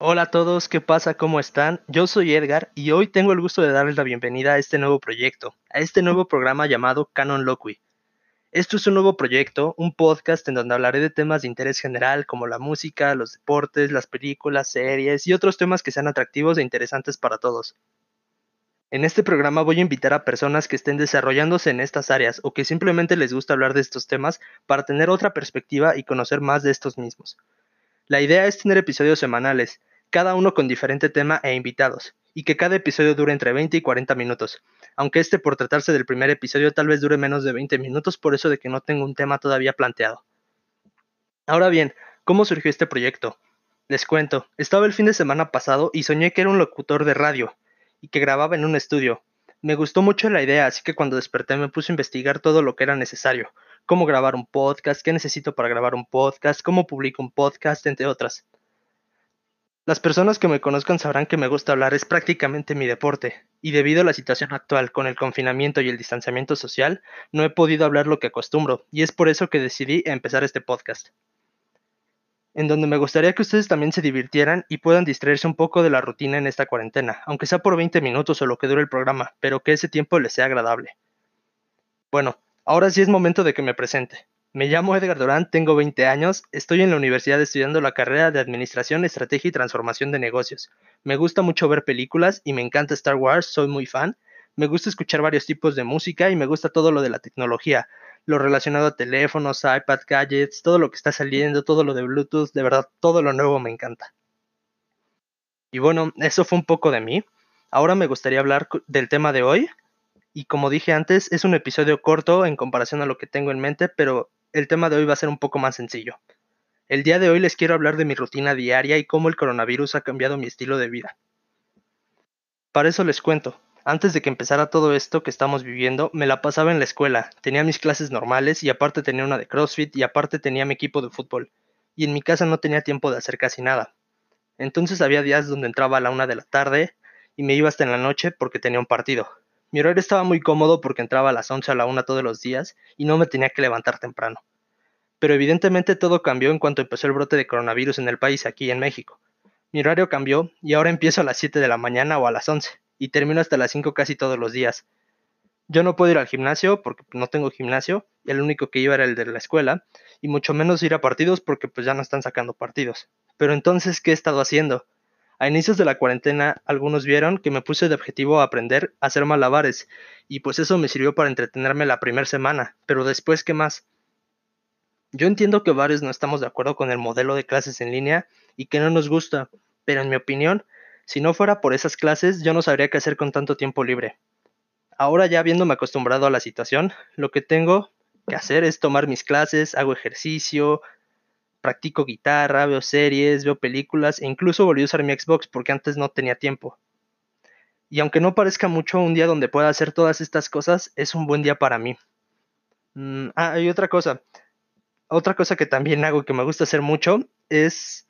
Hola a todos, ¿qué pasa? ¿Cómo están? Yo soy Edgar y hoy tengo el gusto de darles la bienvenida a este nuevo proyecto, a este nuevo programa llamado Canon Loqui. Esto es un nuevo proyecto, un podcast en donde hablaré de temas de interés general como la música, los deportes, las películas, series y otros temas que sean atractivos e interesantes para todos. En este programa voy a invitar a personas que estén desarrollándose en estas áreas o que simplemente les gusta hablar de estos temas para tener otra perspectiva y conocer más de estos mismos. La idea es tener episodios semanales, cada uno con diferente tema e invitados, y que cada episodio dure entre 20 y 40 minutos, aunque este por tratarse del primer episodio tal vez dure menos de 20 minutos por eso de que no tengo un tema todavía planteado. Ahora bien, ¿cómo surgió este proyecto? Les cuento, estaba el fin de semana pasado y soñé que era un locutor de radio, y que grababa en un estudio. Me gustó mucho la idea, así que cuando desperté me puse a investigar todo lo que era necesario, cómo grabar un podcast, qué necesito para grabar un podcast, cómo publico un podcast, entre otras. Las personas que me conozcan sabrán que me gusta hablar es prácticamente mi deporte, y debido a la situación actual con el confinamiento y el distanciamiento social, no he podido hablar lo que acostumbro, y es por eso que decidí empezar este podcast. En donde me gustaría que ustedes también se divirtieran y puedan distraerse un poco de la rutina en esta cuarentena, aunque sea por 20 minutos o lo que dure el programa, pero que ese tiempo les sea agradable. Bueno, ahora sí es momento de que me presente. Me llamo Edgar Durán, tengo 20 años, estoy en la universidad estudiando la carrera de Administración, Estrategia y Transformación de Negocios. Me gusta mucho ver películas y me encanta Star Wars, soy muy fan. Me gusta escuchar varios tipos de música y me gusta todo lo de la tecnología, lo relacionado a teléfonos, iPad, gadgets, todo lo que está saliendo, todo lo de Bluetooth, de verdad, todo lo nuevo me encanta. Y bueno, eso fue un poco de mí. Ahora me gustaría hablar del tema de hoy. Y como dije antes, es un episodio corto en comparación a lo que tengo en mente, pero el tema de hoy va a ser un poco más sencillo. El día de hoy les quiero hablar de mi rutina diaria y cómo el coronavirus ha cambiado mi estilo de vida. Para eso les cuento, antes de que empezara todo esto que estamos viviendo, me la pasaba en la escuela, tenía mis clases normales y aparte tenía una de CrossFit y aparte tenía mi equipo de fútbol, y en mi casa no tenía tiempo de hacer casi nada. Entonces había días donde entraba a la una de la tarde y me iba hasta en la noche porque tenía un partido, mi horario estaba muy cómodo porque entraba a las 11 a la 1 todos los días y no me tenía que levantar temprano. Pero evidentemente todo cambió en cuanto empezó el brote de coronavirus en el país, aquí en México. Mi horario cambió y ahora empiezo a las 7 de la mañana o a las 11 y termino hasta las 5 casi todos los días. Yo no puedo ir al gimnasio porque no tengo gimnasio, el único que iba era el de la escuela, y mucho menos ir a partidos porque pues ya no están sacando partidos. Pero entonces, ¿qué he estado haciendo? A inicios de la cuarentena, algunos vieron que me puse de objetivo aprender a hacer malabares, y pues eso me sirvió para entretenerme la primera semana, pero después, ¿qué más? Yo entiendo que varios no estamos de acuerdo con el modelo de clases en línea y que no nos gusta, pero en mi opinión, si no fuera por esas clases, yo no sabría qué hacer con tanto tiempo libre. Ahora ya habiéndome acostumbrado a la situación, lo que tengo que hacer es tomar mis clases, hago ejercicio, practico guitarra, veo series, veo películas e incluso volví a usar mi Xbox porque antes no tenía tiempo. Y aunque no parezca mucho un día donde pueda hacer todas estas cosas, es un buen día para mí. Mm, ah, y otra cosa. Otra cosa que también hago y que me gusta hacer mucho es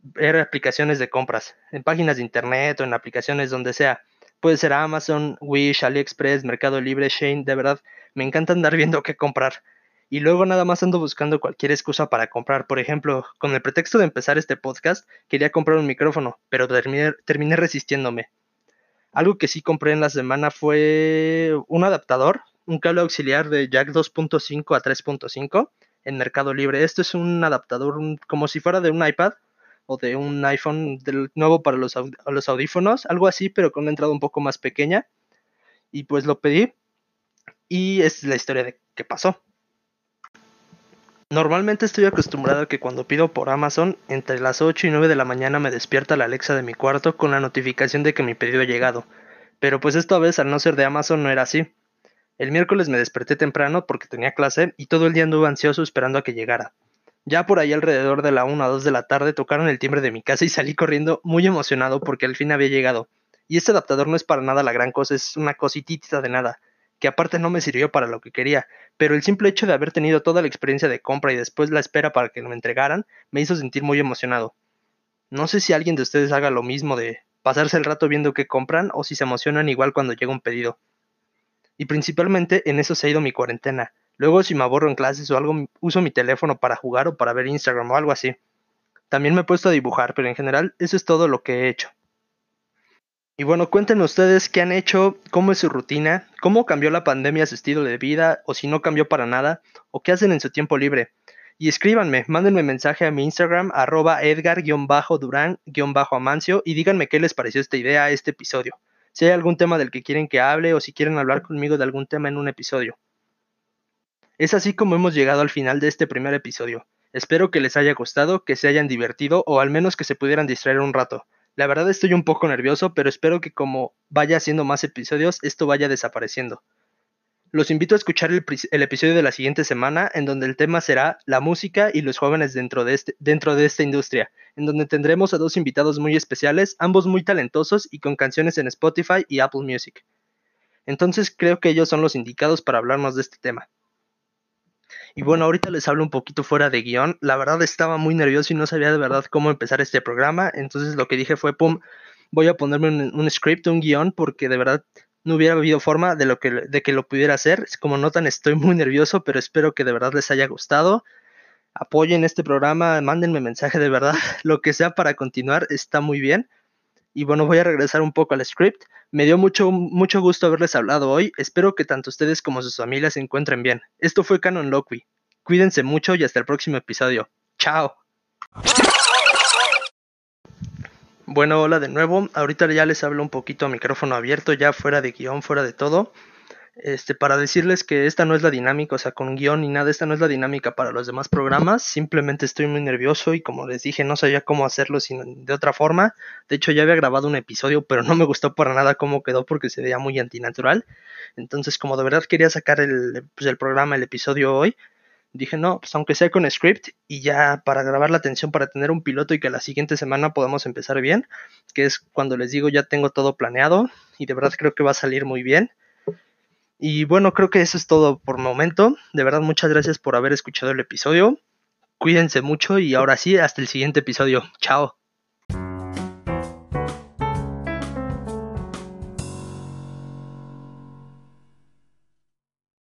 ver aplicaciones de compras en páginas de internet o en aplicaciones donde sea. Puede ser Amazon, Wish, AliExpress, Mercado Libre, Shane, de verdad, me encanta andar viendo qué comprar y luego nada más ando buscando cualquier excusa para comprar. Por ejemplo, con el pretexto de empezar este podcast, quería comprar un micrófono, pero terminé, terminé resistiéndome. Algo que sí compré en la semana fue un adaptador, un cable auxiliar de jack 2.5 a 3.5 en Mercado Libre. Esto es un adaptador como si fuera de un iPad o de un iPhone del nuevo para los, los audífonos, algo así, pero con una entrada un poco más pequeña. Y pues lo pedí y es la historia de qué pasó. Normalmente estoy acostumbrado a que cuando pido por Amazon, entre las 8 y 9 de la mañana me despierta la Alexa de mi cuarto con la notificación de que mi pedido ha llegado. Pero pues esta vez al no ser de Amazon no era así. El miércoles me desperté temprano porque tenía clase y todo el día anduve ansioso esperando a que llegara. Ya por ahí alrededor de la 1 a 2 de la tarde tocaron el timbre de mi casa y salí corriendo muy emocionado porque al fin había llegado. Y este adaptador no es para nada la gran cosa, es una cositita de nada que aparte no me sirvió para lo que quería, pero el simple hecho de haber tenido toda la experiencia de compra y después la espera para que me entregaran me hizo sentir muy emocionado. No sé si alguien de ustedes haga lo mismo de pasarse el rato viendo qué compran o si se emocionan igual cuando llega un pedido. Y principalmente en eso se ha ido mi cuarentena. Luego si me aborro en clases o algo uso mi teléfono para jugar o para ver Instagram o algo así. También me he puesto a dibujar, pero en general eso es todo lo que he hecho. Y bueno, cuéntenme ustedes qué han hecho, cómo es su rutina, cómo cambió la pandemia su estilo de vida, o si no cambió para nada, o qué hacen en su tiempo libre. Y escríbanme, mándenme mensaje a mi Instagram, arroba edgar-durán-amancio, y díganme qué les pareció esta idea, este episodio. Si hay algún tema del que quieren que hable, o si quieren hablar conmigo de algún tema en un episodio. Es así como hemos llegado al final de este primer episodio. Espero que les haya gustado, que se hayan divertido, o al menos que se pudieran distraer un rato. La verdad estoy un poco nervioso, pero espero que como vaya haciendo más episodios, esto vaya desapareciendo. Los invito a escuchar el, episodio de la siguiente semana, en donde el tema será la música y los jóvenes dentro de, este, dentro de esta industria, en donde tendremos a dos invitados muy especiales, ambos muy talentosos y con canciones en Spotify y Apple Music. Entonces creo que ellos son los indicados para hablarnos de este tema. Y bueno, ahorita les hablo un poquito fuera de guion. La verdad estaba muy nervioso y no sabía de verdad cómo empezar este programa. Entonces lo que dije fue, pum, voy a ponerme un, script, un guion, porque de verdad no hubiera habido forma de, lo que, de que lo pudiera hacer. Como notan, estoy muy nervioso, pero espero que de verdad les haya gustado. Apoyen este programa, mándenme mensaje de verdad. Lo que sea para continuar está muy bien. Y bueno, voy a regresar un poco al script. Me dio mucho, mucho gusto haberles hablado hoy. Espero que tanto ustedes como sus familias se encuentren bien. Esto fue Canon Loqui. Cuídense mucho y hasta el próximo episodio. Chao. Bueno, hola de nuevo. Ahorita ya les hablo un poquito a micrófono abierto, ya fuera de guion, fuera de todo este, para decirles que esta no es la dinámica, o sea, con guion ni nada, esta no es la dinámica para los demás programas, simplemente estoy muy nervioso y como les dije, no sabía cómo hacerlo sino de otra forma. De hecho, ya había grabado un episodio, pero no me gustó para nada cómo quedó porque se veía muy antinatural. Entonces, como de verdad quería sacar el, pues, el programa, el episodio hoy, dije, no, pues aunque sea con script y ya para grabar la atención, para tener un piloto y que la siguiente semana podamos empezar bien, que es cuando les digo ya tengo todo planeado y de verdad creo que va a salir muy bien. Y bueno, creo que eso es todo por momento. De verdad, muchas gracias por haber escuchado el episodio. Cuídense mucho y ahora sí, hasta el siguiente episodio. Chao.